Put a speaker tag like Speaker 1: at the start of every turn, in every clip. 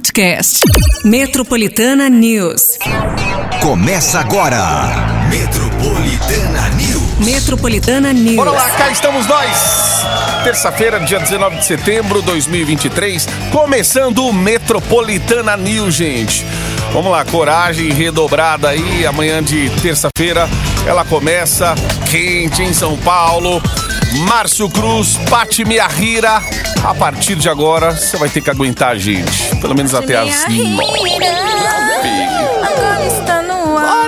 Speaker 1: podcast. Metropolitana News.
Speaker 2: Começa agora. Metropolitana News.
Speaker 1: Metropolitana News.
Speaker 3: Bora lá, cá estamos nós. Terça-feira, dia 19 de setembro de 2023, começando o Metropolitana News, gente. Vamos lá, coragem redobrada aí. Amanhã de terça-feira ela começa quente em São Paulo. Márcio Cruz, Pati Miahira. A partir de agora, você vai ter que aguentar a gente. Pelo menos até as nove.
Speaker 4: Agora está no ar.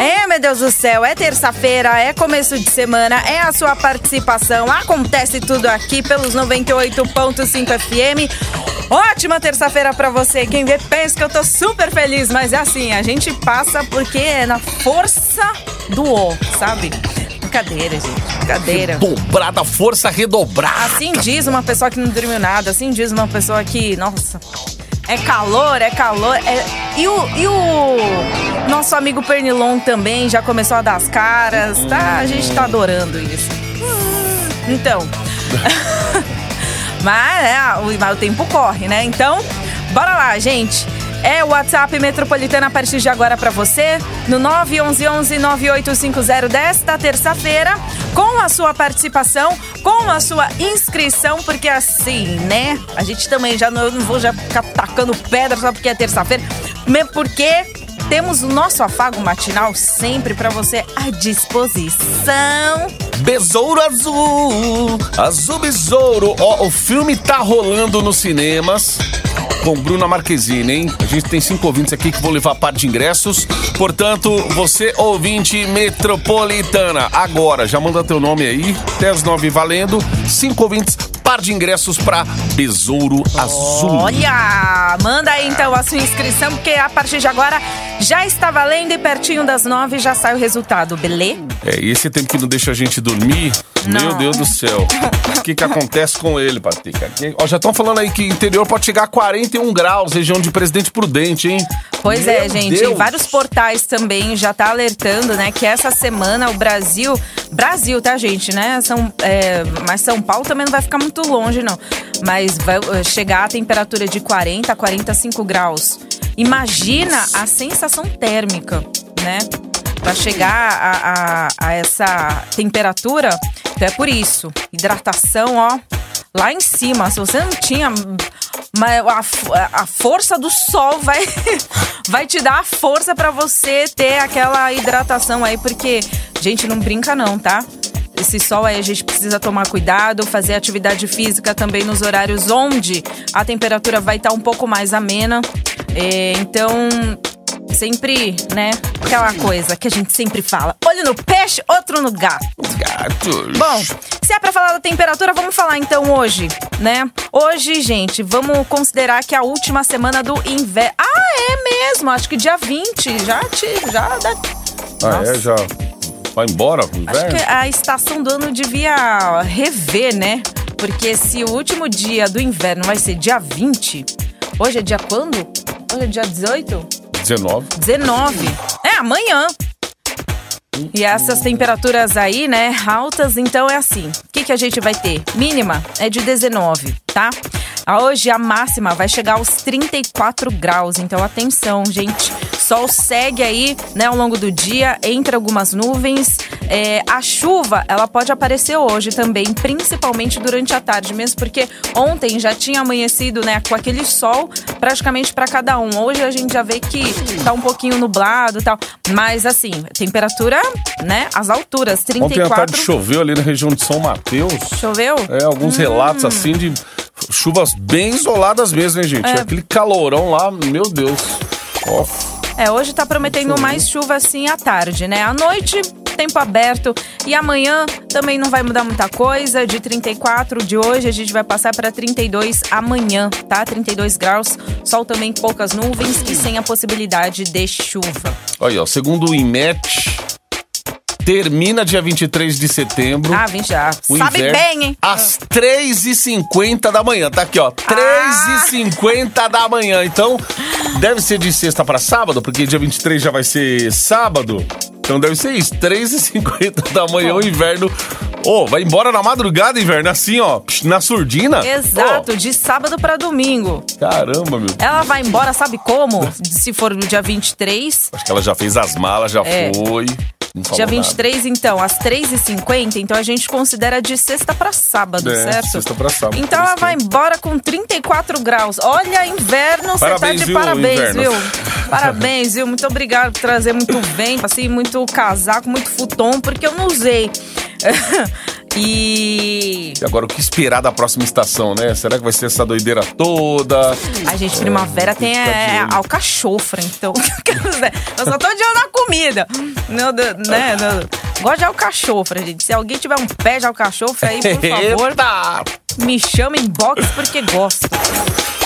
Speaker 4: É, meu Deus do céu, é terça-feira, é começo de semana, é a sua participação. Acontece tudo aqui pelos 98.5 FM. Ótima terça-feira pra você. Quem vê pensa que eu tô super feliz, mas é assim, a gente passa porque é na força do O, sabe? Brincadeira, gente. Brincadeira.
Speaker 3: Dobrada, força redobrada.
Speaker 4: Assim diz uma pessoa que não dormiu nada, assim diz uma pessoa que, nossa, é calor, é calor. é- E, o, e o nosso amigo Pernilon também já começou a dar as caras, tá? A gente tá adorando isso. Então. mas, é, o, mas o tempo corre, né? Então, bora lá, gente. É o WhatsApp Metropolitana a partir de agora pra você, no 911-9850 desta terça-feira, com a sua participação, com a sua inscrição, porque assim, né? A gente também já não, eu não vou já ficar tacando pedra só porque é terça-feira, porque temos o nosso afago matinal sempre pra você à disposição.
Speaker 3: Besouro Azul, Azul Besouro. Ó, o filme tá rolando nos cinemas com Bruna Marquezine, hein? A gente tem cinco ouvintes aqui que vão levar par de ingressos. Portanto, você ouvinte metropolitana, agora já manda teu nome aí, até as nove valendo. Cinco ouvintes, par de ingressos pra Besouro Azul.
Speaker 4: Olha, manda aí então a sua inscrição, porque a partir de agora já está valendo e pertinho das nove já sai o resultado, beleza?
Speaker 3: É, e esse tempo que não deixa a gente dormir,
Speaker 4: Não.
Speaker 3: meu Deus do céu. O que que acontece com ele, Patrick? Aqui- Ó, já estão falando aí que interior pode chegar a 41 graus, região de Presidente Prudente, hein?
Speaker 4: Pois é,
Speaker 3: Meu
Speaker 4: gente,
Speaker 3: Deus.
Speaker 4: vários portais também já tá alertando, né, que essa semana o Brasil, Brasil, tá, gente, né, São, é, mas São Paulo também não vai ficar muito longe, não, mas vai eh, chegar a temperatura de 40 a 45 graus. Imagina a sensação térmica, né, Pra chegar a, a- a essa temperatura, então é por isso, hidratação, ó, lá em cima, se você não tinha a, a força do sol vai, vai te dar a força pra você ter aquela hidratação aí, porque, gente, não brinca não, tá? Esse sol aí a gente precisa tomar cuidado, fazer atividade física também nos horários onde a temperatura vai estar um pouco mais amena. É, então, sempre, né? Aquela coisa que a gente sempre fala: olho no peixe, outro no gato.
Speaker 3: Gatos.
Speaker 4: Bom, se é pra falar da temperatura, vamos falar então hoje, né? Hoje, gente, vamos considerar que é a última semana do inverno. Ah, é mesmo, acho que dia 20, já te, já dá...
Speaker 3: Ah,
Speaker 4: Nossa.
Speaker 3: é? Já vai embora pro
Speaker 4: Acho
Speaker 3: inverno?
Speaker 4: que a estação do ano devia rever, né? Porque se o último dia do inverno vai ser dia 20, hoje é dia quando? Hoje é dia 18?
Speaker 3: 19.
Speaker 4: 19. É, amanhã. E essas temperaturas aí, né, altas, então é assim. O que, que a gente vai ter? Mínima é de 19, tá? Hoje a máxima vai chegar aos 34 graus, então atenção, gente. Sol segue aí, né, ao longo do dia, entre algumas nuvens. É, a chuva, ela pode aparecer hoje também, principalmente durante a tarde, mesmo porque ontem já tinha amanhecido, né, com aquele sol praticamente para cada um. Hoje a gente já vê que tá um pouquinho nublado e tal, mas assim, temperatura, né, as alturas,
Speaker 3: Ontem à
Speaker 4: 34.
Speaker 3: tarde choveu ali na região de São Mateus.
Speaker 4: Choveu?
Speaker 3: É, alguns
Speaker 4: Hum.
Speaker 3: relatos assim de chuvas bem isoladas mesmo, hein, gente?
Speaker 4: É.
Speaker 3: Aquele calorão lá, meu Deus. Ó,
Speaker 4: É, hoje tá prometendo mais chuva assim à tarde, né? À noite, tempo aberto. E amanhã também não vai mudar muita coisa. De 34 de hoje, a gente vai passar para 32 amanhã, tá? 32 graus. Sol também poucas nuvens e sem a possibilidade de chuva.
Speaker 3: Olha, ó, segundo o IMET, termina dia 23 de setembro.
Speaker 4: Ah, vem já.
Speaker 3: o
Speaker 4: Sabe
Speaker 3: inverno,
Speaker 4: bem, hein?
Speaker 3: Às 3h50 da manhã. Tá aqui, ó. 3h50 da manhã. Então, deve ser de sexta pra sábado, porque dia 23 já vai ser sábado. Então deve ser isso. 3h50 da manhã, o inverno Ô, vai embora na madrugada, inverno, assim, ó, na surdina.
Speaker 4: Exato, de sábado pra domingo.
Speaker 3: Caramba, meu.
Speaker 4: Ela vai embora, sabe como? Se for no dia 23.
Speaker 3: Acho que ela já fez as malas, já
Speaker 4: É.
Speaker 3: foi.
Speaker 4: Dia
Speaker 3: nada.
Speaker 4: 23, então, às 3h50, então a gente considera de sexta pra sábado,
Speaker 3: É,
Speaker 4: certo?
Speaker 3: sexta pra sábado,
Speaker 4: Então ela vai embora com 34 graus. Olha, inverno, você tá
Speaker 3: Parabéns,
Speaker 4: de
Speaker 3: viu,
Speaker 4: parabéns,
Speaker 3: inverno.
Speaker 4: viu? Parabéns, viu? Muito obrigado por trazer muito vento, assim, muito casaco, muito futon, porque eu não usei. e.
Speaker 3: E agora, o que esperar da próxima estação, né? Será que vai ser essa doideira toda?
Speaker 4: A gente, primavera tem
Speaker 3: de
Speaker 4: é, alcachofra, então. quer dizer, eu só tô de olho na comida. Não, do- né? Gosto de alcachofra, gente. Se alguém tiver um pé de alcachofra aí, por favor,
Speaker 3: Eita!
Speaker 4: Me chama em box porque gosto.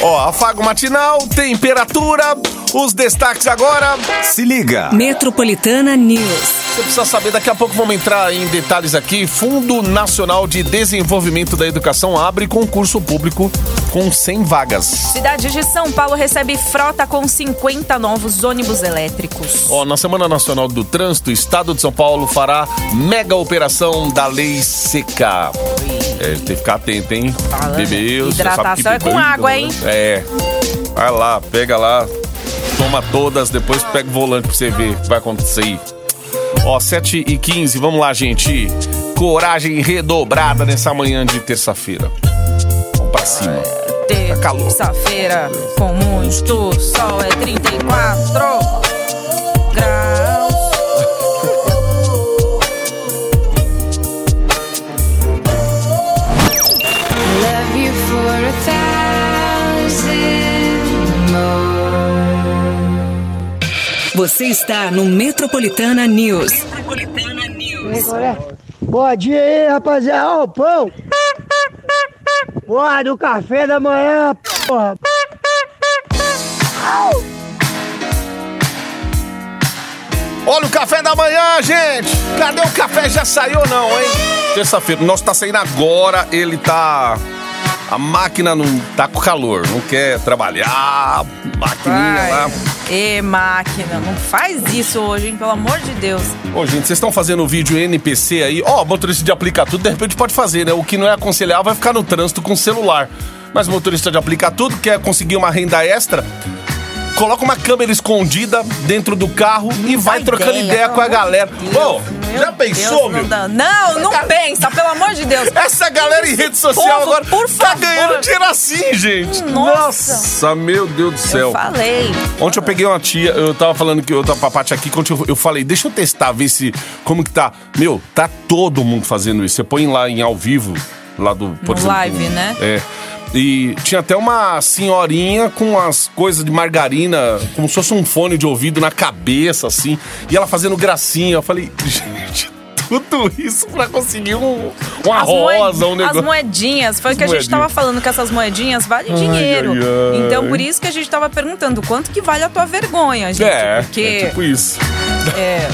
Speaker 3: Ó, afago matinal, temperatura, os destaques agora.
Speaker 2: Se liga.
Speaker 1: Metropolitana News.
Speaker 3: Você precisa saber, daqui a pouco vamos entrar em detalhes aqui. Fundo Nacional de Desenvolvimento da Educação abre concurso público com 100 vagas.
Speaker 4: Cidade de São Paulo recebe frota com 50 novos ônibus elétricos.
Speaker 3: Ó, na Semana Nacional do Trânsito, o Estado de São Paulo fará mega operação da Lei Seca. É, tem que ficar atento, hein?
Speaker 4: Falando.
Speaker 3: Bebeu, você sabe que
Speaker 4: Hidratação é com
Speaker 3: bebeu,
Speaker 4: água, hein?
Speaker 3: É. Vai lá, pega lá, toma todas, depois pega o volante pra você ver o que vai acontecer aí. Ó, 7 e 15 vamos lá, gente. Coragem redobrada nessa manhã de terça-feira. Vamos pra cima. Tá calor.
Speaker 4: Terça-feira com muito sol é 34
Speaker 1: Você está no Metropolitana News.
Speaker 5: Bom dia aí, rapaziada. Ó, o pão. Porra, do café da manhã, porra.
Speaker 3: Olha o café da manhã, gente! Cadê o café? Já saiu ou não, hein? Terça-feira, o nosso tá saindo agora, ele tá. A máquina não tá com calor, não quer trabalhar, maquininha lá.
Speaker 4: E máquina, não faz isso hoje, hein? Pelo amor de Deus.
Speaker 3: Ô, gente, vocês estão fazendo vídeo NPC aí? Ó, motorista de aplicar tudo, de repente pode fazer, né? O que não é aconselhável vai ficar no trânsito com celular. Mas motorista de aplicar tudo, quer conseguir uma renda extra, coloca uma câmera escondida dentro do carro e vai trocando ideia,
Speaker 4: pelo
Speaker 3: com a galera.
Speaker 4: Meu
Speaker 3: já pensou,
Speaker 4: Deus,
Speaker 3: meu?
Speaker 4: Não, não, não pensa, pelo amor de Deus.
Speaker 3: Essa galera em rede social
Speaker 4: Povo,
Speaker 3: agora
Speaker 4: por
Speaker 3: tá
Speaker 4: favor.
Speaker 3: ganhando dinheiro assim, gente.
Speaker 4: Nossa.
Speaker 3: Nossa, meu Deus do céu.
Speaker 4: Eu falei.
Speaker 3: Ontem eu peguei uma tia, eu tava falando que eu tava pra Paty aqui, quando eu, eu falei, deixa eu testar, ver se. Como que tá. Meu, tá todo mundo fazendo isso. Você põe lá em ao vivo, lá do. Por
Speaker 4: No
Speaker 3: exemplo,
Speaker 4: live, né?
Speaker 3: É. E tinha até uma senhorinha com as coisas de margarina, como se fosse um fone de ouvido na cabeça, assim. E ela fazendo gracinha. Eu falei, gente, tudo isso pra conseguir um, uma
Speaker 4: As,
Speaker 3: rosa, um negócio.
Speaker 4: as moedinhas, foi o que a gente
Speaker 3: moedinhas.
Speaker 4: tava falando, que essas moedinhas valem
Speaker 3: Ai,
Speaker 4: dinheiro.
Speaker 3: ai, ai.
Speaker 4: Então, por isso que a gente tava perguntando quanto que vale a tua vergonha, gente.
Speaker 3: É,
Speaker 4: porque,
Speaker 3: é tipo isso.
Speaker 4: é,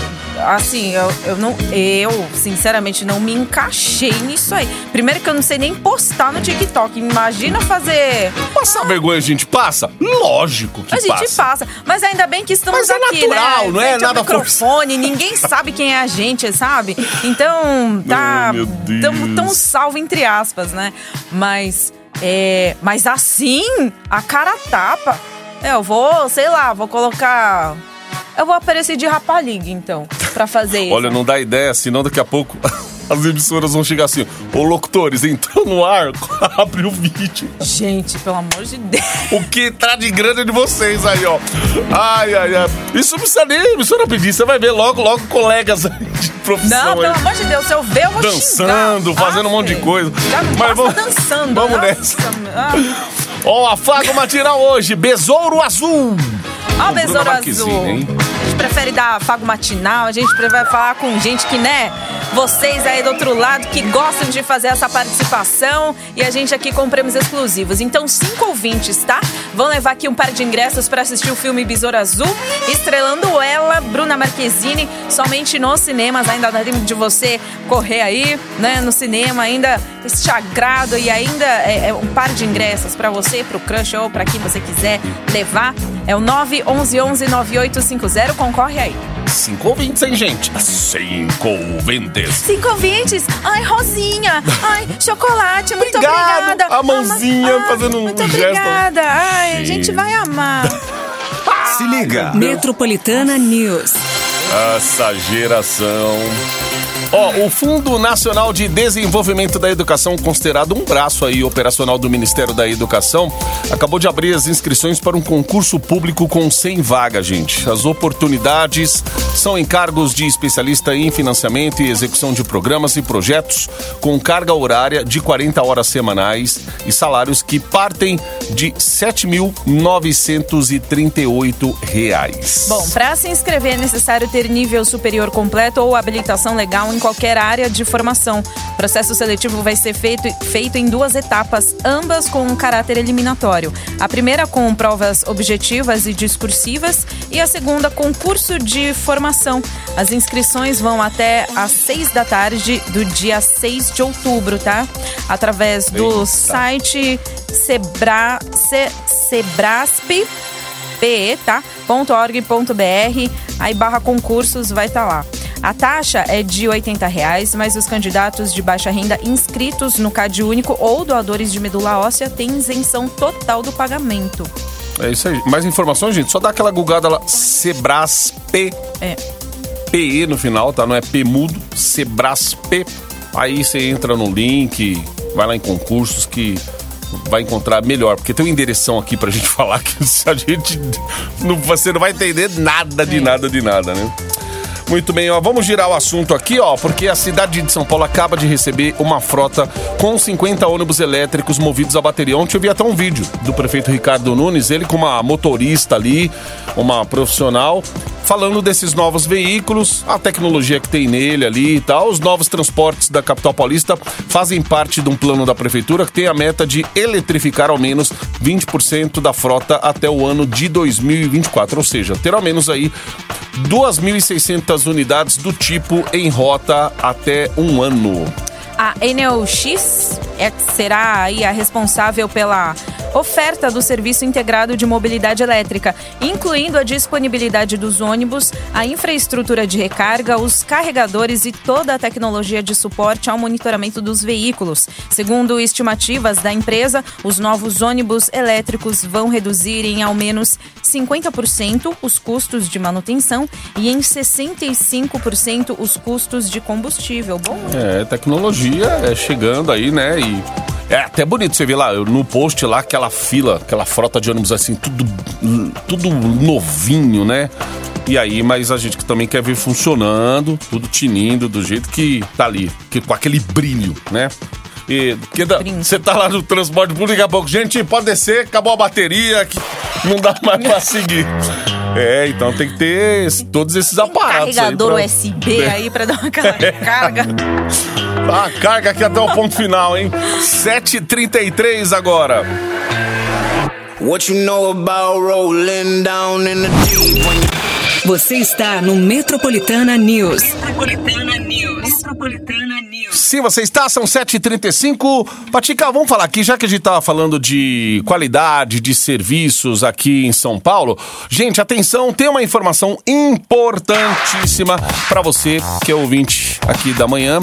Speaker 4: assim, eu, eu não. Eu, sinceramente, não me encaixei nisso aí. Primeiro que eu não sei nem postar no TikTok. Imagina fazer.
Speaker 3: Passar vergonha a gente passa? Lógico que
Speaker 4: A gente
Speaker 3: passa.
Speaker 4: passa. Mas ainda bem que estamos
Speaker 3: Mas é
Speaker 4: aqui,
Speaker 3: natural,
Speaker 4: né?
Speaker 3: não é
Speaker 4: Frente ao
Speaker 3: nada
Speaker 4: microfone, ninguém sabe quem é a gente, sabe? Então, tá.
Speaker 3: Deus.
Speaker 4: Tamo, tamo salvo, entre aspas, né? Mas. É, mas assim, a cara tapa. É, Eu vou, sei lá, vou colocar. Eu vou aparecer de rapaliga, então, pra fazer isso.
Speaker 3: Olha, não dá ideia, senão daqui a pouco as emissoras vão chegar assim: Ô locutores, entrou no ar, abre o vídeo.
Speaker 4: Gente, pelo amor de Deus.
Speaker 3: O que tá de grande de vocês aí, ó. Ai, ai, ai. Isso não precisa nem a emissora pedir, você vai ver logo, logo colegas de profissão
Speaker 4: Não, pelo
Speaker 3: aí.
Speaker 4: amor de Deus, se eu ver, eu vou
Speaker 3: Dançando,
Speaker 4: xingar.
Speaker 3: fazendo um monte de coisa.
Speaker 4: Já não
Speaker 3: Mas vamos-
Speaker 4: dançando.
Speaker 3: vamos
Speaker 4: Nossa,
Speaker 3: nessa.
Speaker 4: ah.
Speaker 3: Ó, afago matinal hoje, Besouro Azul.
Speaker 4: Ó o besouro azul.
Speaker 3: hein?
Speaker 4: A gente prefere dar afago matinal, a gente prefere falar com gente que, né? Vocês aí do outro lado que gostam de fazer essa participação e a gente aqui com prêmios exclusivos. Então, cinco ouvintes, tá? Vão levar aqui um par de ingressos para assistir o filme Besouro Azul, estrelando ela, Bruna Marquezine, somente nos cinemas. Ainda dá tempo de você correr aí, né? No cinema, ainda este agrado e ainda é, é um par de ingressos para você, pro crush ou para quem você quiser levar. É o 911 9850. Concorre aí.
Speaker 3: Cinco ouvintes, hein, gente? Cinco ouvintes.
Speaker 4: Cinco ouvintes. Ai, Rosinha. Ai, chocolate. Muito
Speaker 3: Obrigado.
Speaker 4: obrigada.
Speaker 3: A mãozinha fazendo um
Speaker 4: Muito
Speaker 3: gesto.
Speaker 4: obrigada. Ai, a
Speaker 3: Sim.
Speaker 4: gente vai amar.
Speaker 2: Se liga.
Speaker 1: Metropolitana News.
Speaker 3: Essa geração. Ó, o Fundo Nacional de Desenvolvimento da Educação, considerado um braço aí operacional do Ministério da Educação, acabou de abrir as inscrições para um concurso público com 100 vagas, gente. As oportunidades são encargos de especialista em financiamento e execução de programas e projetos com carga horária de 40 horas semanais e salários que partem de 7.938 reais.
Speaker 4: Bom, para se inscrever é necessário ter nível superior completo ou habilitação legal em qualquer área de formação. O processo seletivo vai ser feito, feito em duas etapas, ambas com um caráter eliminatório. A primeira com provas objetivas e discursivas e a segunda com curso de formação. As inscrições vão até às seis da tarde do dia 6 de outubro, tá? Através do
Speaker 3: Eita.
Speaker 4: site Sebra, Se, Sebrasp pe, tá? .org.br, aí barra concursos vai estar lá. A taxa é de 80 reais, mas os candidatos de baixa renda inscritos no CAD único ou doadores de medula óssea têm isenção total do pagamento.
Speaker 3: É isso aí. Mais informações, gente? Só dá aquela gugada lá. Sebrasp.
Speaker 4: É.
Speaker 3: PE no final, tá? Não é P mudo. Sebrasp. Aí você entra no link, vai lá em concursos que vai encontrar melhor. Porque tem um endereção aqui pra gente falar que a gente. Não, você não vai entender nada de nada de nada, né? Muito bem, ó, vamos girar o assunto aqui, ó, porque a cidade de São Paulo acaba de receber uma frota com 50 ônibus elétricos movidos a bateria. Ontem eu vi até um vídeo do prefeito Ricardo Nunes, ele com uma motorista ali, uma profissional, falando desses novos veículos, a tecnologia que tem nele ali e tal. Os novos transportes da capital paulista fazem parte de um plano da prefeitura que tem a meta de eletrificar ao menos 20% da frota até o ano de 2024, ou seja, ter ao menos aí 2.600 unidades do tipo em rota até um ano.
Speaker 4: A Enel X é, será aí a responsável pela oferta do serviço integrado de mobilidade elétrica, incluindo a disponibilidade dos ônibus, a infraestrutura de recarga, os carregadores e toda a tecnologia de suporte ao monitoramento dos veículos. Segundo estimativas da empresa, os novos ônibus elétricos vão reduzir em ao menos 50% os custos de manutenção e em 65% os custos de combustível. Bom,
Speaker 3: É, tecnologia é chegando aí, né? E é até bonito você ver lá no post lá aquela fila, aquela frota de ônibus assim, tudo, tudo novinho, né? E aí, mas a gente que também quer ver funcionando, tudo tinindo do jeito que tá ali, que, com aquele brilho, né? E você tá lá no transporte público, daqui a pouco, gente, pode descer, acabou a bateria, que não dá mais pra seguir. É, então tem que ter esse- todos esses aparatos
Speaker 4: carregador
Speaker 3: aí. pra-
Speaker 4: USB aí pra dar uma aquela carga.
Speaker 3: a carga aqui até o ponto final, hein? 7h33 agora.
Speaker 6: What you know about rolling down in the deep when you
Speaker 1: Você está no Metropolitana News.
Speaker 7: Metropolitana News. Metropolitana News.
Speaker 3: Sim, você está, são 7h35. Patica, vamos falar aqui, já que a gente tava falando de qualidade de serviços aqui em São Paulo. Gente, atenção, tem uma informação importantíssima para você que é ouvinte aqui da manhã.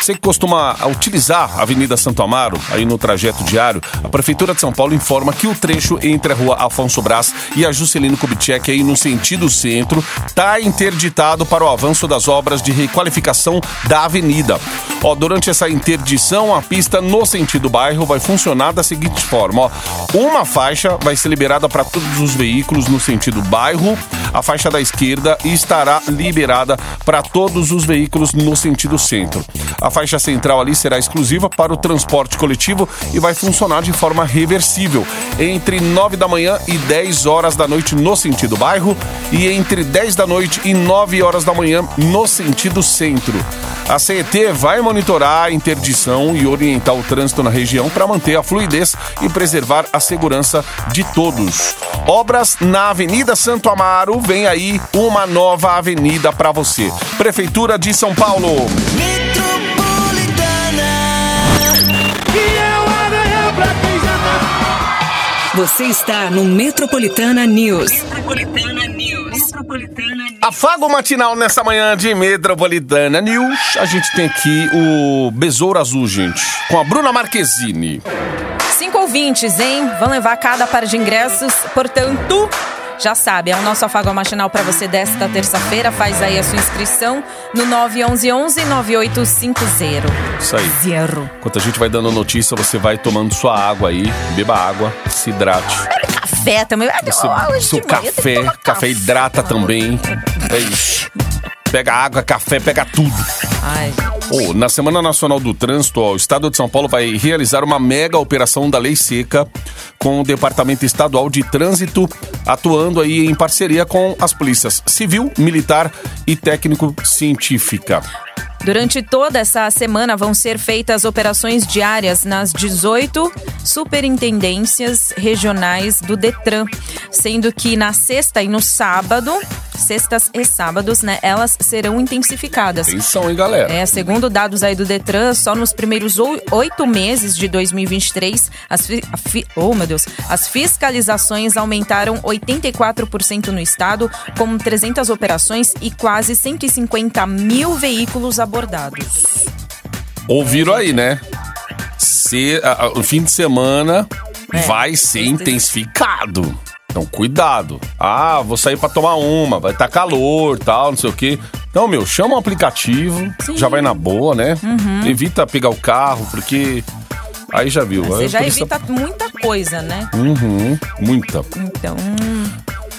Speaker 3: Você que costuma utilizar a Avenida Santo Amaro, aí no trajeto diário, a Prefeitura de São Paulo informa que o trecho entre a rua Afonso Brás e a Juscelino Kubitschek, aí no sentido centro, está interditado para o avanço das obras de requalificação da avenida. Ó, durante essa interdição, a pista no sentido bairro vai funcionar da seguinte forma: ó, uma faixa vai ser liberada para todos os veículos no sentido bairro, a faixa da esquerda estará liberada para todos os veículos no sentido centro. A faixa central ali será exclusiva para o transporte coletivo e vai funcionar de forma reversível entre 9 da manhã e 10 horas da noite no sentido bairro e entre 10 da noite e 9 horas da manhã no sentido centro. A CET vai monitorar a interdição e orientar o trânsito na região para manter a fluidez e preservar a segurança de todos. Obras na Avenida Santo Amaro, vem aí uma nova avenida para você. Prefeitura de São Paulo.
Speaker 5: Já tá.
Speaker 1: Você está no Metropolitana News.
Speaker 7: Metropolitana News. Metropolitana News.
Speaker 3: Afago matinal nessa manhã de Metropolitana News. A gente tem aqui o Besouro Azul, gente, com a Bruna Marquezine.
Speaker 4: Cinco ouvintes, hein? Vão levar cada par de ingressos, portanto, já sabe, é o nosso afagão matinal para você desta terça-feira. Faz aí a sua inscrição no 911-9850.
Speaker 3: Isso aí.
Speaker 4: Zero.
Speaker 3: Enquanto a gente vai dando notícia, você vai tomando sua água aí, beba água, se hidrate.
Speaker 4: Café também. Ah,
Speaker 3: Você-
Speaker 4: hoje
Speaker 3: seu café,
Speaker 4: tomar
Speaker 3: café hidrata também. É isso. Pega água, café, pega tudo.
Speaker 4: Ai,
Speaker 3: Ô, na Semana Nacional do Trânsito, ó, o Estado de São Paulo vai realizar uma mega operação da Lei Seca com o Departamento Estadual de Trânsito, atuando aí em parceria com as polícias civil, militar e técnico-científica.
Speaker 4: Durante toda essa semana vão ser feitas operações diárias nas 18 superintendências regionais do Detran, sendo que na sexta e no sábado, sextas e sábados, né, elas serão intensificadas.
Speaker 3: Atenção, hein, galera?
Speaker 4: É, segundo dados aí do Detran, só nos primeiros oi- oito meses de 2023, as, fi- fi- oh, meu Deus, as fiscalizações aumentaram 84% no estado, com 300 operações e quase 150 mil veículos abordados.
Speaker 3: Ouviram aí, né? Se, a- a- o fim de semana
Speaker 4: É.
Speaker 3: vai ser intensificado. Então, cuidado. Ah, vou sair pra tomar uma, vai estar calor tal, não sei o quê. Então, meu, chama um aplicativo, já vai na boa, né?
Speaker 4: Uhum.
Speaker 3: Evita pegar o carro, porque aí já viu.
Speaker 4: Você
Speaker 3: aí
Speaker 4: já evita muita coisa, né?
Speaker 3: Uhum, muita.
Speaker 4: Então,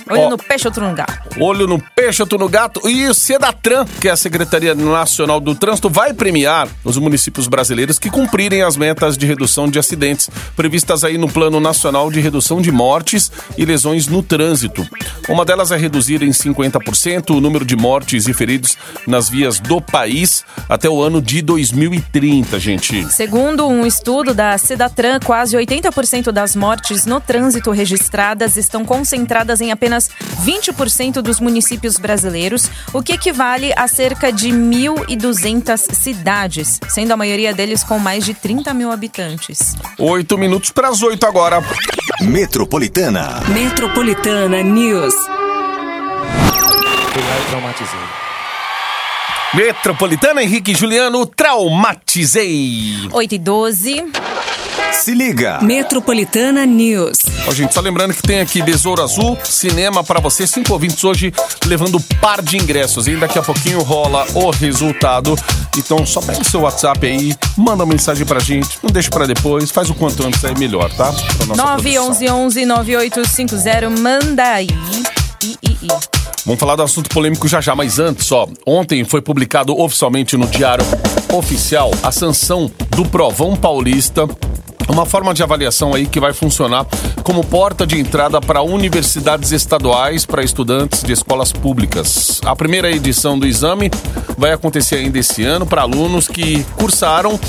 Speaker 4: olho
Speaker 3: Ó.
Speaker 4: no peixe, outro no gato.
Speaker 3: Olho no peixe, outro no gato. E o Sedatran, que é a Secretaria Nacional do Trânsito, vai premiar os municípios brasileiros que cumprirem as metas de redução de acidentes previstas aí no Plano Nacional de Redução de Mortes e Lesões no Trânsito. Uma delas é reduzir em 50% o número de mortes e feridos nas vias do país até o ano de 2030, gente.
Speaker 4: Segundo um estudo da Sedatran, quase 80% das mortes no trânsito registradas estão concentradas em apenas 20% dos municípios brasileiros, o que equivale a cerca de 1.200 cidades, sendo a maioria deles com mais de 30 mil habitantes.
Speaker 3: Oito minutos para as oito agora.
Speaker 2: Metropolitana.
Speaker 1: Metropolitana News.
Speaker 3: Metropolitana Henrique e Juliano, traumatizei.
Speaker 4: 8 e 12.
Speaker 2: Se liga.
Speaker 1: Metropolitana News.
Speaker 3: Ó, gente, só lembrando que tem aqui Besouro Azul, cinema pra você, cinco ouvintes hoje levando par de ingressos. E daqui a pouquinho rola o resultado. Então só pega seu WhatsApp aí, manda uma mensagem pra gente, não deixa pra depois, faz o quanto antes aí melhor, tá? Pra nossa produção.
Speaker 4: 911 9850 manda aí. I, I, I.
Speaker 3: Vamos falar do assunto polêmico já já, mas antes, ó, ontem foi publicado oficialmente no Diário Oficial a sanção do Provão Paulista. Uma forma de avaliação aí que vai funcionar como porta de entrada para universidades estaduais para estudantes de escolas públicas. A primeira edição do exame vai acontecer ainda esse ano para alunos que cursaram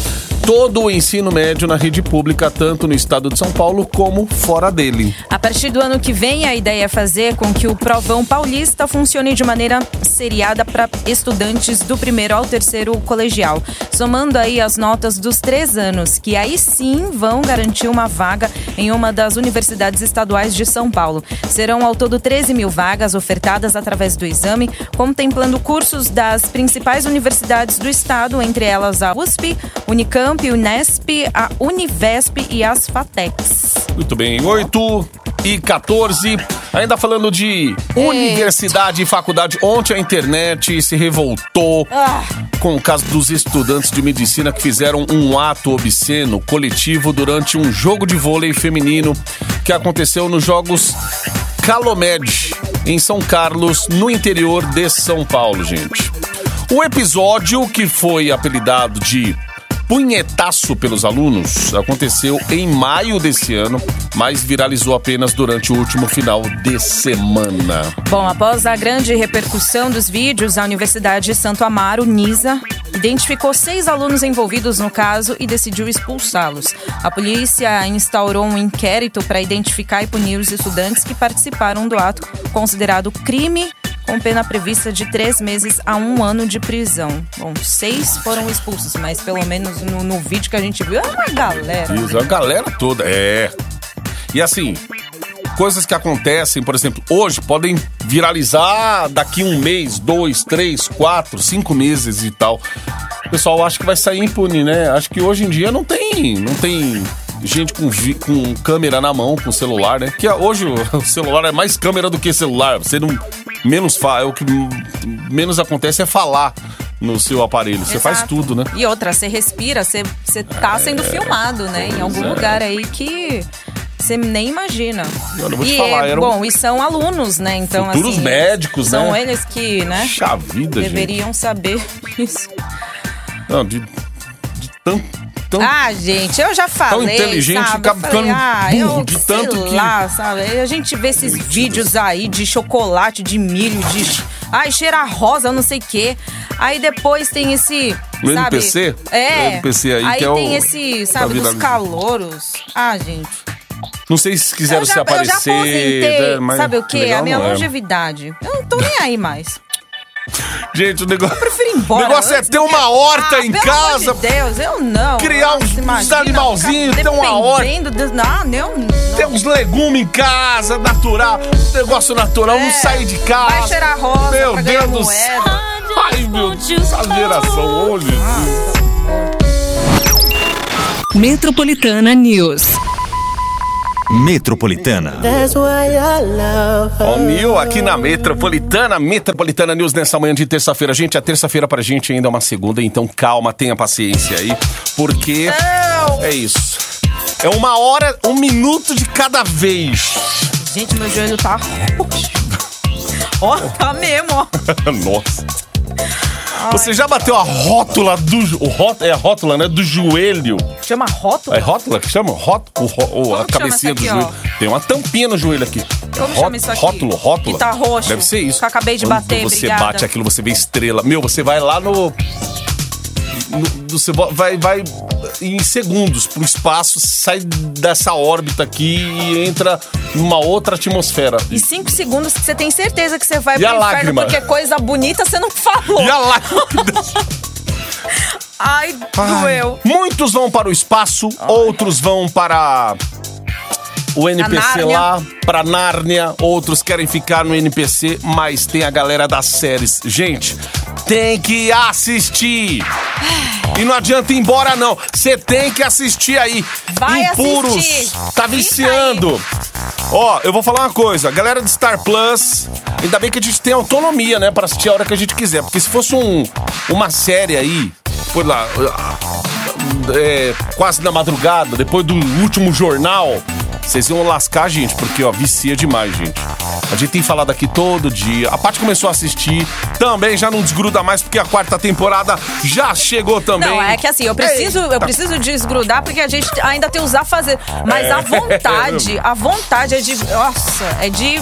Speaker 3: todo o ensino médio na rede pública, tanto no estado de São Paulo como fora dele.
Speaker 4: A partir do ano que vem, a ideia é fazer com que o Provão Paulista funcione de maneira seriada para estudantes do primeiro ao terceiro colegial, somando aí as notas dos três anos, que aí sim vão garantir uma vaga em uma das universidades estaduais de São Paulo. Serão ao todo 13 mil vagas ofertadas através do exame, contemplando cursos das principais universidades do estado, entre elas a USP, Unicamp, Unesp, a Univesp e as FATECs.
Speaker 3: Muito bem, 8 e 14. Ainda falando de universidade e faculdade, ontem a internet se revoltou com o caso dos estudantes de medicina que fizeram um ato obsceno coletivo durante um jogo de vôlei feminino que aconteceu nos Jogos Calomed, em São Carlos, no interior de São Paulo, gente. O episódio, que foi apelidado de punhetaço pelos alunos aconteceu em maio desse ano, mas viralizou apenas durante o último final de semana.
Speaker 4: Bom, após a grande repercussão dos vídeos, a Universidade de Santo Amaro, NISA, identificou seis alunos envolvidos no caso e decidiu expulsá-los. A polícia instaurou um inquérito para identificar e punir os estudantes que participaram do ato, considerado crime com pena prevista de três meses a um ano de prisão. Bom, seis foram expulsos, mas pelo menos no, no vídeo que a gente viu, é uma galera.
Speaker 3: Isso, a galera toda, é. E assim, coisas que acontecem, por exemplo, hoje podem viralizar daqui um mês, dois, três, quatro, cinco meses e tal. O pessoal acha que vai sair impune, né? Acho que hoje em dia não tem, não tem gente com, com câmera na mão, com celular, né? Que hoje o celular é mais câmera do que celular. Você não menos fa, é o que menos acontece é falar no seu aparelho. Você faz tudo, né?
Speaker 4: E outra, você respira, você, você tá sendo filmado, né? Em algum
Speaker 3: é.
Speaker 4: lugar aí que você nem imagina.
Speaker 3: Olha, eu vou te
Speaker 4: e,
Speaker 3: falar,
Speaker 4: é,
Speaker 3: eram
Speaker 4: bom, e são alunos, né? Então,
Speaker 3: futuros
Speaker 4: assim,
Speaker 3: médicos,
Speaker 4: são
Speaker 3: né?
Speaker 4: eles que, né?
Speaker 3: Puxa vida, gente.
Speaker 4: deveriam saber isso.
Speaker 3: Não, de, de tão, tão
Speaker 4: Ah, gente, eu já falei.
Speaker 3: inteligente,
Speaker 4: sabe?
Speaker 3: acaba ficando
Speaker 4: ah,
Speaker 3: burro
Speaker 4: eu
Speaker 3: de
Speaker 4: sei
Speaker 3: tanto que-
Speaker 4: lá, sabe? A gente vê esses vídeos aí de chocolate, de milho, de. Ai, cheira rosa, não sei o quê. Aí depois tem esse.
Speaker 3: No
Speaker 4: sabe?
Speaker 3: NPC?
Speaker 4: É.
Speaker 3: O NPC aí, que é
Speaker 4: tem
Speaker 3: o-
Speaker 4: esse,
Speaker 3: pra
Speaker 4: sabe, dos calouros. Ah, gente.
Speaker 3: Não sei se quiseram
Speaker 4: já,
Speaker 3: se
Speaker 4: eu já
Speaker 3: aparecer.
Speaker 4: aposentei,
Speaker 3: né, mas
Speaker 4: sabe o quê? A minha
Speaker 3: é.
Speaker 4: longevidade. Eu não tô nem aí mais.
Speaker 3: Gente, o negócio.
Speaker 4: Prefiro ir embora.
Speaker 3: O negócio é ter uma horta
Speaker 4: ah,
Speaker 3: em
Speaker 4: pelo
Speaker 3: casa.
Speaker 4: Amor de Deus, eu não.
Speaker 3: Criar uns-
Speaker 4: Nossa,
Speaker 3: uns animalzinhos, ter uma horta.
Speaker 4: de- Não, não, não.
Speaker 3: Ter uns legumes em casa, natural. Negócio natural, não
Speaker 4: É,
Speaker 3: sair de casa.
Speaker 4: vai cheirar rosa
Speaker 3: Meu
Speaker 4: pra
Speaker 3: Deus do
Speaker 4: moeda.
Speaker 3: céu. Ai, meu Deus. Essa geração hoje.
Speaker 1: Metropolitana News.
Speaker 2: Metropolitana.
Speaker 3: Ó, Nil aqui na Metropolitana, Metropolitana News nessa manhã de terça-feira. Gente, a terça-feira pra gente ainda é uma segunda, então calma, tenha paciência aí, porque é isso. É uma hora, um minuto de cada vez.
Speaker 4: Gente, meu joelho tá roxo. Ó, tá mesmo, ó.
Speaker 3: Nossa. Você já bateu a rótula do. O rót, é a rótula, né? Do joelho.
Speaker 4: Chama rótula?
Speaker 3: É rótula que chama? Rót, o, ró- o- a cabecinha
Speaker 4: isso
Speaker 3: do
Speaker 4: aqui,
Speaker 3: joelho. Tem uma tampinha no joelho aqui.
Speaker 4: Como
Speaker 3: Ró-
Speaker 4: chama isso aqui?
Speaker 3: Rótulo, rótula.
Speaker 4: Que tá roxo.
Speaker 3: Deve ser isso.
Speaker 4: Que eu acabei de
Speaker 3: Quando
Speaker 4: bater,
Speaker 3: você
Speaker 4: obrigada.
Speaker 3: bate aquilo, você vê estrela. Meu, você vai lá no. Você vo- vai, vai em segundos pro espaço, sai dessa órbita aqui e entra numa outra atmosfera.
Speaker 4: E cinco segundos que você tem certeza que você vai
Speaker 3: E
Speaker 4: pro
Speaker 3: a
Speaker 4: inferno
Speaker 3: lágrima?
Speaker 4: porque coisa bonita você não falou.
Speaker 3: E a lá.
Speaker 4: Ai, doeu.
Speaker 3: Muitos vão para o espaço, outros vão para o NPC lá, para Nárnia, outros querem ficar no NPC, mas tem a galera das séries. Gente, tem que assistir. E não adianta ir embora, não. Você tem que assistir aí.
Speaker 4: Vai
Speaker 3: Impuros.
Speaker 4: assistir.
Speaker 3: Tá viciando. Ó, eu vou falar uma coisa. Galera do Star Plus, ainda bem que a gente tem autonomia, né? Pra assistir a hora que a gente quiser. Porque se fosse um, uma série aí, por lá, é, quase na madrugada, depois do último jornal, vocês iam lascar a gente, porque, ó, vicia demais, gente. A gente tem falado aqui todo dia. A Paty começou a assistir, também já não desgruda mais, porque a quarta temporada já chegou também.
Speaker 4: Não, é que assim, eu preciso, eu preciso desgrudar porque a gente ainda tem os a fazer. Mas
Speaker 3: É.
Speaker 4: a vontade, a vontade é de. Nossa, é de.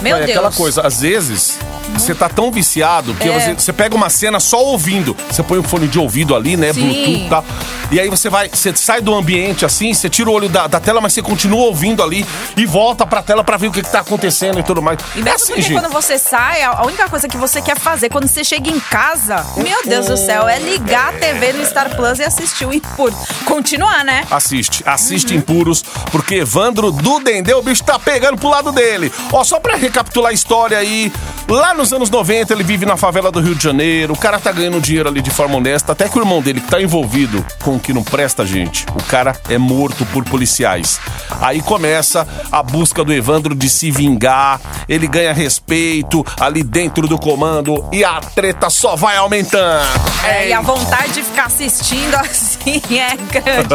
Speaker 4: Meu
Speaker 3: é
Speaker 4: Deus.
Speaker 3: aquela coisa, às vezes você tá tão viciado que
Speaker 4: É.
Speaker 3: você, você pega uma cena só ouvindo. Você põe um fone de ouvido ali, né?
Speaker 4: Sim.
Speaker 3: Bluetooth e tal. E aí você vai, você sai do ambiente assim, você tira o olho da, da tela, mas você continua ouvindo ali e volta pra tela pra ver o que, que tá acontecendo e tudo mais.
Speaker 4: E
Speaker 3: é
Speaker 4: mesmo
Speaker 3: assim,
Speaker 4: porque
Speaker 3: gente.
Speaker 4: quando você sai, a única coisa que você quer fazer quando você chega em casa, meu Deus do céu, é ligar a TV no Star Plus e assistir o Impuro. Continuar, né?
Speaker 3: Assiste, assiste
Speaker 4: Uhum.
Speaker 3: Impuros, porque Evandro do Dendê, o bicho tá pegando pro lado dele. Ó, só pra recapitular a história aí, lá nos anos 90 ele vive na favela do Rio de Janeiro, o cara tá ganhando dinheiro ali de forma honesta, até que o irmão dele que tá envolvido com o que não presta, gente, o cara é morto por policiais. Aí começa a busca do Evandro de se vingar, ele ganha respeito ali dentro do comando e a treta só vai aumentando.
Speaker 4: É, e a vontade de ficar assistindo assim é grande.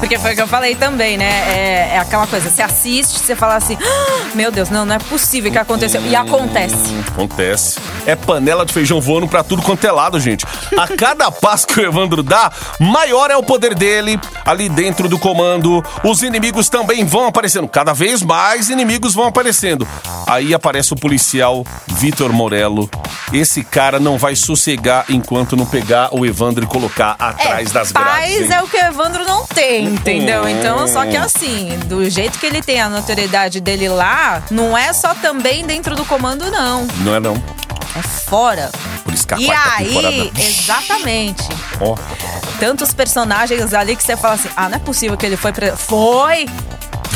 Speaker 4: Porque foi o que eu falei também, né? É, é aquela coisa, você assiste, você fala assim, "Ah, meu Deus, não, não é possível que aconteceu. E acontece.
Speaker 3: Acontece. É panela de feijão voando pra tudo quanto é lado, gente. A cada passo que o Evandro dá, maior é o poder dele ali dentro do comando. Os inimigos também vão aparecendo. Cada vez mais inimigos vão aparecendo. Aí aparece o policial Vitor Morello. Esse cara não vai sossegar enquanto não pegar o Evandro e colocar atrás das grades.
Speaker 4: Paz
Speaker 3: hein?
Speaker 4: é o que o Evandro não tem, entendeu? Então, só que assim, do jeito que ele tem a notoriedade dele lá, não é só também dentro do comando, não.
Speaker 3: Não é não.
Speaker 4: É fora.
Speaker 3: Por isso que a
Speaker 4: E aí,
Speaker 3: temporada...
Speaker 4: exatamente.
Speaker 3: Ó,
Speaker 4: Tantos personagens ali que você fala assim: ah, não é possível que ele foi pra. Foi!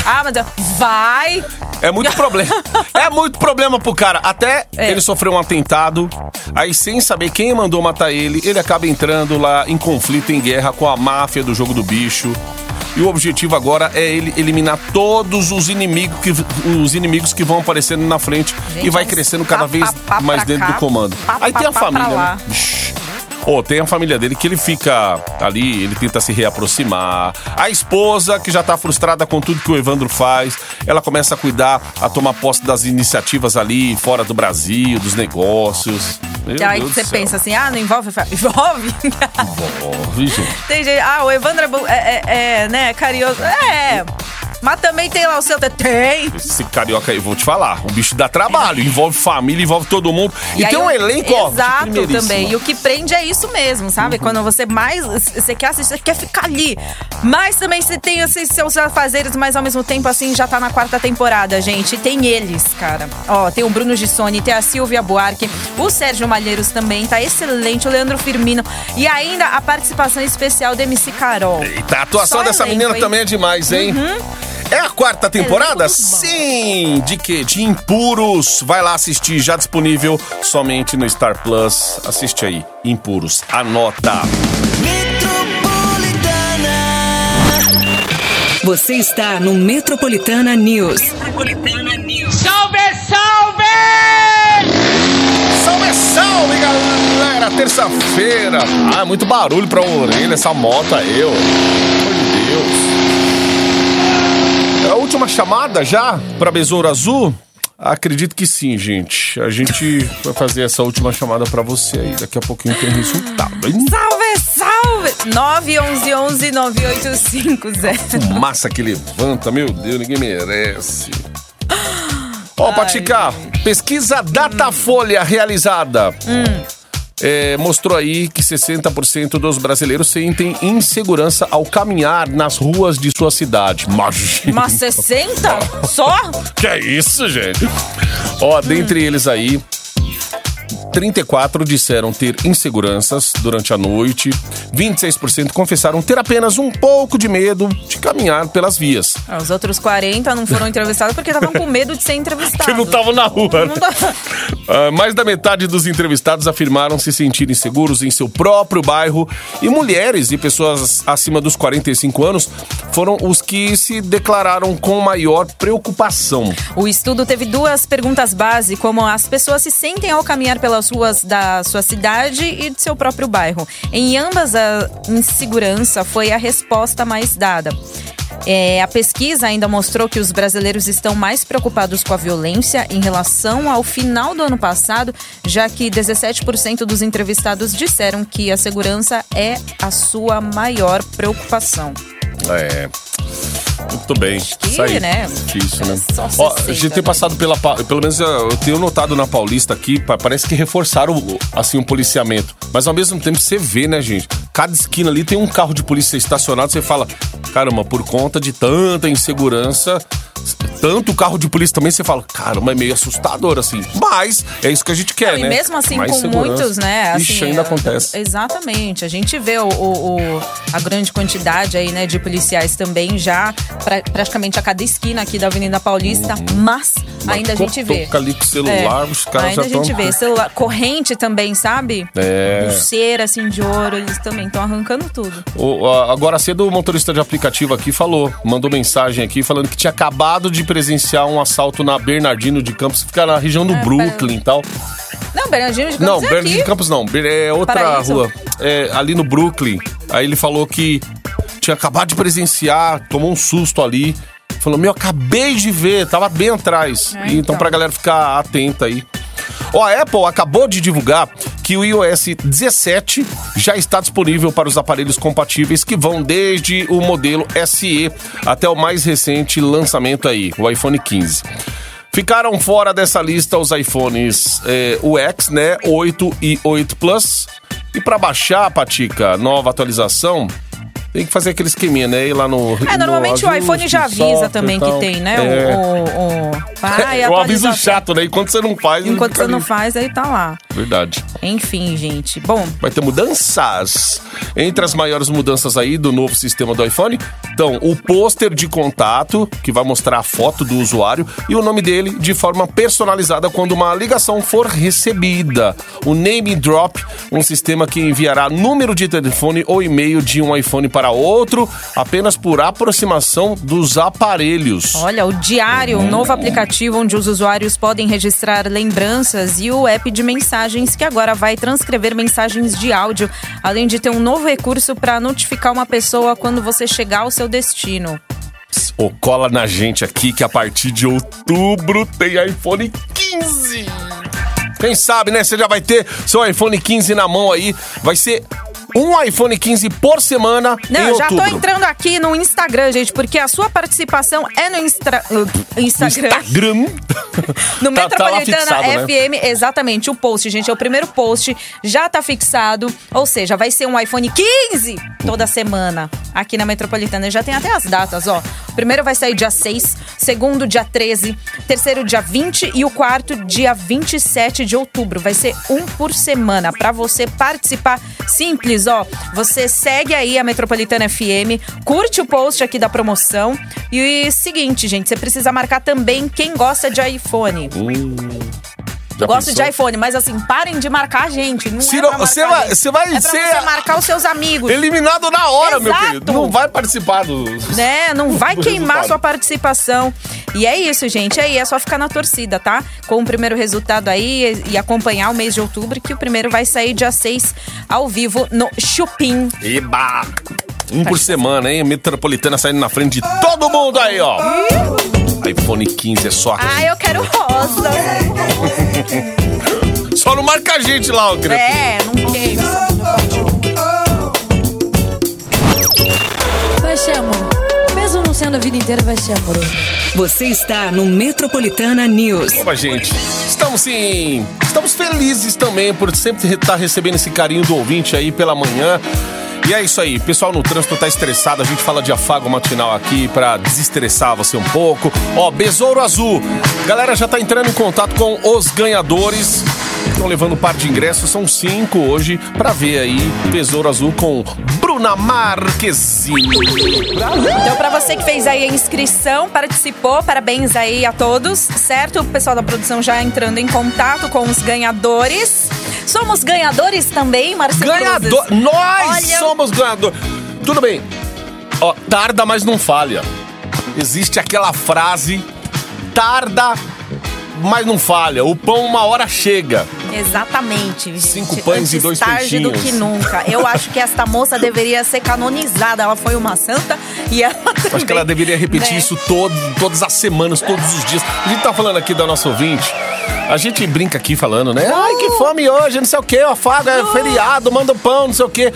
Speaker 4: Ah, mas eu- vai!
Speaker 3: É muito problema. É muito problema pro cara. Até
Speaker 4: É.
Speaker 3: ele sofreu um atentado, aí sem saber quem mandou matar ele, ele acaba entrando lá em conflito, em guerra com a máfia do jogo do bicho. E o objetivo agora é ele eliminar todos os inimigos que, os inimigos que vão aparecendo na frente
Speaker 4: Gente,
Speaker 3: e vai crescendo cada
Speaker 4: pá,
Speaker 3: vez
Speaker 4: pá,
Speaker 3: mais dentro
Speaker 4: cá,
Speaker 3: do comando.
Speaker 4: pá,
Speaker 3: Aí tem a família, né? Shhh. Tem a família dele que ele fica ali, ele tenta se reaproximar. A esposa, que já tá frustrada com tudo que o Evandro faz, ela começa a cuidar, a tomar posse das iniciativas ali, fora do Brasil, dos negócios. Meu
Speaker 4: E aí
Speaker 3: Deus
Speaker 4: você pensa assim, ah, não envolve. Envolve?
Speaker 3: Envolve, gente.
Speaker 4: tem gente, ah, o Evandro é, é, é, é, né, carinhoso. É, mas também tem lá o seu. Tem.
Speaker 3: Esse carioca aí, vou te falar, o bicho dá trabalho, envolve família, envolve todo mundo. E,
Speaker 4: aí
Speaker 3: tem um
Speaker 4: o-
Speaker 3: elenco, ó,
Speaker 4: Exato, também. E o que prende é isso mesmo, sabe?
Speaker 3: Uhum.
Speaker 4: Quando você mais. Você quer assistir, você quer ficar ali. Mas também você tem esses seus afazeres, mas ao mesmo tempo, assim, já tá na quarta temporada, gente. E tem eles, cara. Ó, tem o Bruno Gissoni, tem a Silvia Buarque, o Sérgio Malheiros também, tá excelente, o Leandro Firmino. E ainda a participação especial da MC Carol.
Speaker 3: Eita, a atuação
Speaker 4: Só
Speaker 3: dessa
Speaker 4: elenco,
Speaker 3: menina
Speaker 4: hein?
Speaker 3: também é demais, hein? É a quarta temporada?
Speaker 4: Muito bom.
Speaker 3: Sim! De quê? De Impuros. Vai lá assistir, já disponível somente no Star Plus. Assiste aí, Impuros. Anota.
Speaker 1: Você está no Metropolitana News.
Speaker 7: Metropolitana News.
Speaker 5: Salve, salve!
Speaker 3: Salve, salve, galera! Terça-feira. Ah, muito barulho pra orelha essa moto aí, ô. A última chamada já pra Besouro Azul? Acredito que sim, gente. A gente vai fazer essa última chamada pra você aí. Daqui a pouquinho tem resultado, hein?
Speaker 4: Salve, salve! 911 9850.
Speaker 3: Massa que levanta, meu Deus, ninguém merece. Ó, Patica, pesquisa Datafolha realizada. É, mostrou aí que 60% dos brasileiros sentem insegurança ao caminhar nas ruas de sua cidade. Imagina.
Speaker 4: Mas 60? Só?
Speaker 3: Que é isso, gente? Ó, dentre eles aí, 34 disseram ter inseguranças durante a noite, 26% confessaram ter apenas um pouco de medo de caminhar pelas vias.
Speaker 4: Ah, Os outros 40 não foram entrevistados porque estavam com medo de ser entrevistados.
Speaker 3: Que não estavam na rua. né? Ah, mais da metade dos entrevistados afirmaram se sentirem seguros em seu próprio bairro e mulheres e pessoas acima dos 45 anos foram os que se declararam com maior preocupação.
Speaker 4: O estudo teve duas perguntas base, como as pessoas se sentem ao caminhar pelas ruas da sua cidade e de seu próprio bairro. Em ambas, a insegurança foi a resposta mais dada. É, a pesquisa ainda mostrou que os brasileiros estão mais preocupados com a violência em relação ao final do ano passado, já que 17% dos entrevistados disseram que a segurança é a sua maior preocupação.
Speaker 3: É. Muito bem.
Speaker 4: que,
Speaker 3: Isso aí.
Speaker 4: né,
Speaker 3: Difícil, né? Ó, a
Speaker 4: 60,
Speaker 3: gente tem
Speaker 4: né?
Speaker 3: passado pela. Pelo menos eu eu tenho notado na Paulista aqui, pa- parece que reforçaram o- assim o policiamento. Mas ao mesmo tempo você vê, né, gente? Cada esquina ali tem um carro de polícia estacionado, você fala, caramba, por conta de tanta insegurança, tanto carro de polícia também, você fala, caramba, é meio assustador, assim. Mas é isso que a gente quer,
Speaker 4: Não,
Speaker 3: né?
Speaker 4: E mesmo assim,
Speaker 3: Mais
Speaker 4: com
Speaker 3: segurança.
Speaker 4: muitos, né? Assim,
Speaker 3: Ixi, ainda
Speaker 4: é,
Speaker 3: acontece.
Speaker 4: Exatamente. A gente vê o, o- o- a grande quantidade aí, né, de policiais também já pra- praticamente a cada esquina aqui da Avenida Paulista, mas ainda a gente vê.
Speaker 3: Ali com o celular, os caras
Speaker 4: ainda
Speaker 3: já
Speaker 4: a gente
Speaker 3: tão-
Speaker 4: vê. Celular, corrente também, sabe?
Speaker 3: É.
Speaker 4: Pulseira, assim, de ouro, eles também estão arrancando tudo.
Speaker 3: O- a- agora cedo o motorista de aplicativo aqui falou, mandou mensagem aqui falando que tinha acabado de presenciar um assalto na Bernardino de Campos, que fica na região do
Speaker 4: É,
Speaker 3: Brooklyn e tal.
Speaker 4: Não, Bernardino de
Speaker 3: Não,
Speaker 4: Campos é
Speaker 3: Bernardino de Campos não, é outra
Speaker 4: Paraíso?
Speaker 3: rua. É, ali no Brooklyn. Aí ele falou que tinha acabado de presenciar, tomou um susto ali. Falou, meu, acabei de ver, tava bem atrás.
Speaker 4: É,
Speaker 3: então,
Speaker 4: então.
Speaker 3: pra galera ficar atenta aí. Ó, a Apple acabou de divulgar que o iOS 17 já está disponível para os aparelhos compatíveis que vão desde o modelo SE até o mais recente lançamento aí, o iPhone 15. Ficaram fora dessa lista os iPhones é, o X, né, 8 e 8 Plus. E para baixar, Patica, nova atualização, Tem que fazer aquele esqueminha, né? Ir lá no.
Speaker 4: É,
Speaker 3: no
Speaker 4: normalmente o iPhone já avisa também que tem, né?
Speaker 3: É.
Speaker 4: O, o, o...
Speaker 3: É um aviso chato, né? Enquanto você não faz.
Speaker 4: Enquanto você não faz, aí tá lá.
Speaker 3: Verdade.
Speaker 4: Enfim, gente. Bom,
Speaker 3: Vai ter mudanças. Entre as maiores mudanças aí do novo sistema do iPhone, então o pôster de contato, que vai mostrar a foto do usuário e o nome dele de forma personalizada quando uma ligação for recebida. O Name Drop, um sistema que enviará número de telefone ou e-mail de um iPhone para outro apenas por aproximação dos aparelhos.
Speaker 4: olha, o Diário, um novo aplicativo onde os usuários podem registrar lembranças e o app de mensagens que agora vai transcrever mensagens de áudio, além de ter um novo recurso para notificar uma pessoa quando você chegar ao seu destino.
Speaker 3: Ô, cola na gente aqui que a partir de outubro tem iPhone 15. Quem sabe, né? Você já vai ter seu iPhone 15 na mão aí. Vai ser um iPhone 15 por semana
Speaker 4: Não,
Speaker 3: em
Speaker 4: eu já
Speaker 3: outubro.
Speaker 4: tô entrando aqui no Instagram, gente, porque a sua participação é no Instra... uh, Instagram.
Speaker 3: Instagram.
Speaker 4: No
Speaker 3: Tá- tá
Speaker 4: Metropolitana
Speaker 3: fixado, né?
Speaker 4: FM, exatamente. O post, gente, é o primeiro post, já tá fixado. Ou seja, vai ser um iPhone 15 toda semana aqui na Metropolitana. Já tem até as datas, ó. O primeiro vai sair dia 6, segundo dia 13, terceiro dia 20 e o quarto dia 27 de outubro. Vai ser um por semana para você participar. Simples, ó. Você segue aí a Metropolitana FM, curte o post aqui da promoção. E seguinte, gente, você precisa marcar também quem gosta de iPhone.
Speaker 3: Já
Speaker 4: Gosto de
Speaker 3: pensou?
Speaker 4: iPhone, mas assim, parem de marcar a gente. Não é
Speaker 3: não-
Speaker 4: pra
Speaker 3: você vai- você vai
Speaker 4: é
Speaker 3: ser
Speaker 4: você marcar os seus amigos.
Speaker 3: Eliminado na hora, meu
Speaker 4: Exato.
Speaker 3: querido. Não vai participar do.
Speaker 4: Né? Não vai queimar sua participação. E é isso, gente. Aí é só ficar na torcida, tá? Com o primeiro resultado aí e acompanhar o mês de outubro, que o primeiro vai sair dia 6 ao vivo no Chupim.
Speaker 3: Eba! Um por semana, hein? Metropolitana saindo na frente de todo mundo aí, ó. iPhone 15 é só aqui.
Speaker 4: Ah, eu quero rosa.
Speaker 3: Só não marca a gente lá, criatura.
Speaker 4: É, não queima.
Speaker 8: Vai ser amor. Mesmo não sendo a vida inteira, vai ser amor.
Speaker 1: Você está no Metropolitana News.
Speaker 3: Opa, gente. Estamos sim. Estamos felizes também por sempre estar recebendo esse carinho do ouvinte aí pela manhã. E é isso aí, pessoal no trânsito tá estressado, a gente fala de afago matinal aqui pra desestressar você um pouco. Ó, Besouro Azul, galera já tá entrando em contato com os ganhadores. Estão levando um par de ingressos, são cinco hoje, pra ver aí Besouro Azul com Bruna Marquezine.
Speaker 4: Então, pra você que fez aí a inscrição, participou, parabéns aí a todos, certo? O pessoal da produção já entrando em contato com os ganhadores. Somos ganhadores também, Marcelo
Speaker 3: Ganhador!
Speaker 4: Cruzes?
Speaker 3: Nós
Speaker 4: Olha-
Speaker 3: somos ganhadores! Tudo bem. Ó, tarda, mas não falha. Existe aquela frase: tarda, mas não falha. O pão uma hora chega.
Speaker 4: Exatamente. gente.
Speaker 3: Cinco pães e
Speaker 4: Antes
Speaker 3: dois
Speaker 4: tarde do
Speaker 3: peixinhos.
Speaker 4: que nunca. Eu acho que esta moça deveria ser canonizada. Ela foi uma santa e ela também,
Speaker 3: Acho que ela deveria repetir
Speaker 4: né?
Speaker 3: isso todo, todas as semanas, todos os dias. A gente tá falando aqui da nossa ouvinte. A gente brinca aqui falando, né? Ai, que fome hoje, não sei o quê, afago, é feriado, manda pão, não sei o quê.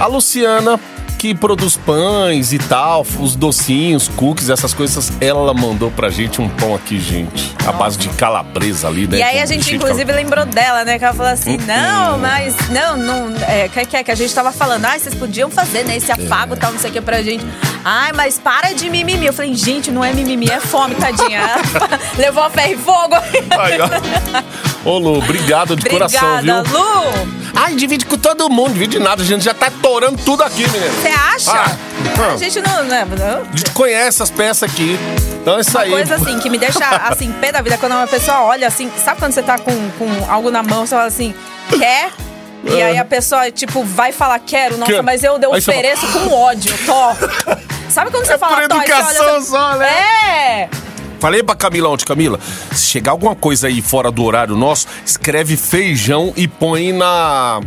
Speaker 3: A Luciana, que produz pães e tal, os docinhos, cookies, essas coisas, ela mandou pra gente um pão aqui, gente. A base de calabresa ali, né?
Speaker 4: E aí a gente, inclusive, lembrou dela, né? Que ela falou assim, não, mas... Não, não... É, que, que, que a gente tava falando, ai, vocês podiam fazer, né? Esse afago e tal, não sei o que pra gente. Ai, mas para de mimimi. Eu falei, gente, não é mimimi, é fome, tadinha. Levou a ferro e fogo.
Speaker 3: Aí, ó. Ô, Lu, obrigado de coração, viu?
Speaker 4: Obrigada, Lu.
Speaker 3: Ai, divide com todo mundo, divide nada. A gente já tá torando tudo aqui, menino.
Speaker 4: Você acha?
Speaker 3: Ah,
Speaker 4: A gente não... né, não
Speaker 3: A gente conhece as peças aqui. Então é isso aí.
Speaker 4: coisa assim que me deixa assim, pé da vida quando uma pessoa olha assim, sabe quando você tá com, com algo na mão, você fala assim, quer? E aí a pessoa, tipo, vai falar, quero, nossa,
Speaker 3: Quero.
Speaker 4: mas eu, eu ofereço com ódio, tô. Sabe quando você
Speaker 3: É
Speaker 4: fala,
Speaker 3: por
Speaker 4: olha
Speaker 3: educação
Speaker 4: assim,
Speaker 3: só, né?
Speaker 4: É!
Speaker 3: Falei pra Camila ontem, Camila, se chegar alguma coisa aí fora do horário nosso, escreve feijão e põe na.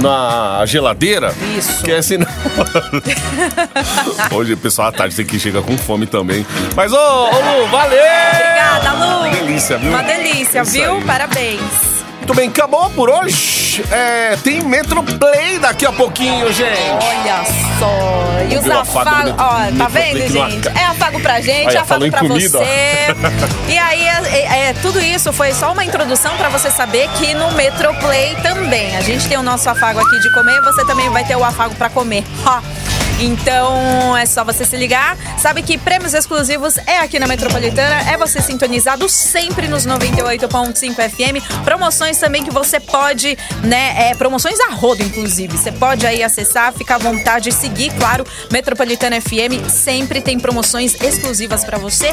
Speaker 3: Na geladeira.
Speaker 4: Isso.
Speaker 3: Que é assim. Hoje pessoal à tarde tem que chegar com fome também. Mas, ô, ô Lu, valeu!
Speaker 4: Obrigada, Lu!
Speaker 3: Delícia, viu?
Speaker 4: Uma delícia,
Speaker 3: Isso
Speaker 4: viu?
Speaker 3: aí.
Speaker 4: Parabéns.
Speaker 3: Muito bem, acabou por hoje. É, tem Metro Play daqui a pouquinho, gente.
Speaker 4: Olha só. E os afagos. Ó, tá
Speaker 3: do-
Speaker 4: vendo,
Speaker 3: do-
Speaker 4: gente? É afago pra gente,
Speaker 3: Aí,
Speaker 4: é afago pra
Speaker 3: comida,
Speaker 4: você. E aí, é, é- é, tudo isso foi só uma introdução pra você saber que no Metroplay também. A gente tem o nosso afago aqui de comer, você também vai ter o afago pra comer. Então é só você se ligar. Sabe que prêmios exclusivos é aqui na Metropolitana. É você sintonizado sempre nos 98.5 FM. Promoções também que você pode, né? É, promoções a rodo, inclusive. Você pode aí acessar, ficar à vontade seguir, claro. Metropolitana FM sempre tem promoções exclusivas pra você.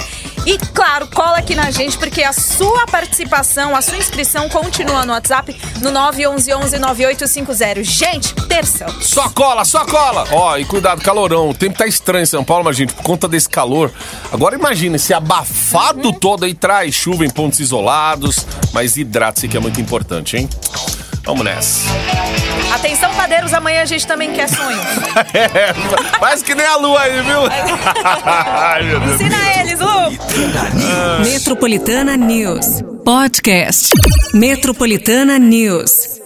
Speaker 4: E claro, cola aqui na gente, porque a sua participação, a sua inscrição continua no WhatsApp no 911-9850. Gente, terça.
Speaker 3: Só cola, só cola. Ó, e cuidado, calorão. O tempo tá estranho em São Paulo, mas, gente, por conta desse calor. Agora imagine, esse abafado todo aí traz chuva em pontos isolados, mas hidrate-se que é muito importante, hein? Vamos nessa.
Speaker 4: Atenção, padeiros, amanhã a gente também quer sonho.
Speaker 3: É, faz que nem a lua aí, viu? Ai, meu Deus.
Speaker 4: Ensina eles, Lu!
Speaker 1: Metropolitana News. Podcast. Metropolitana News.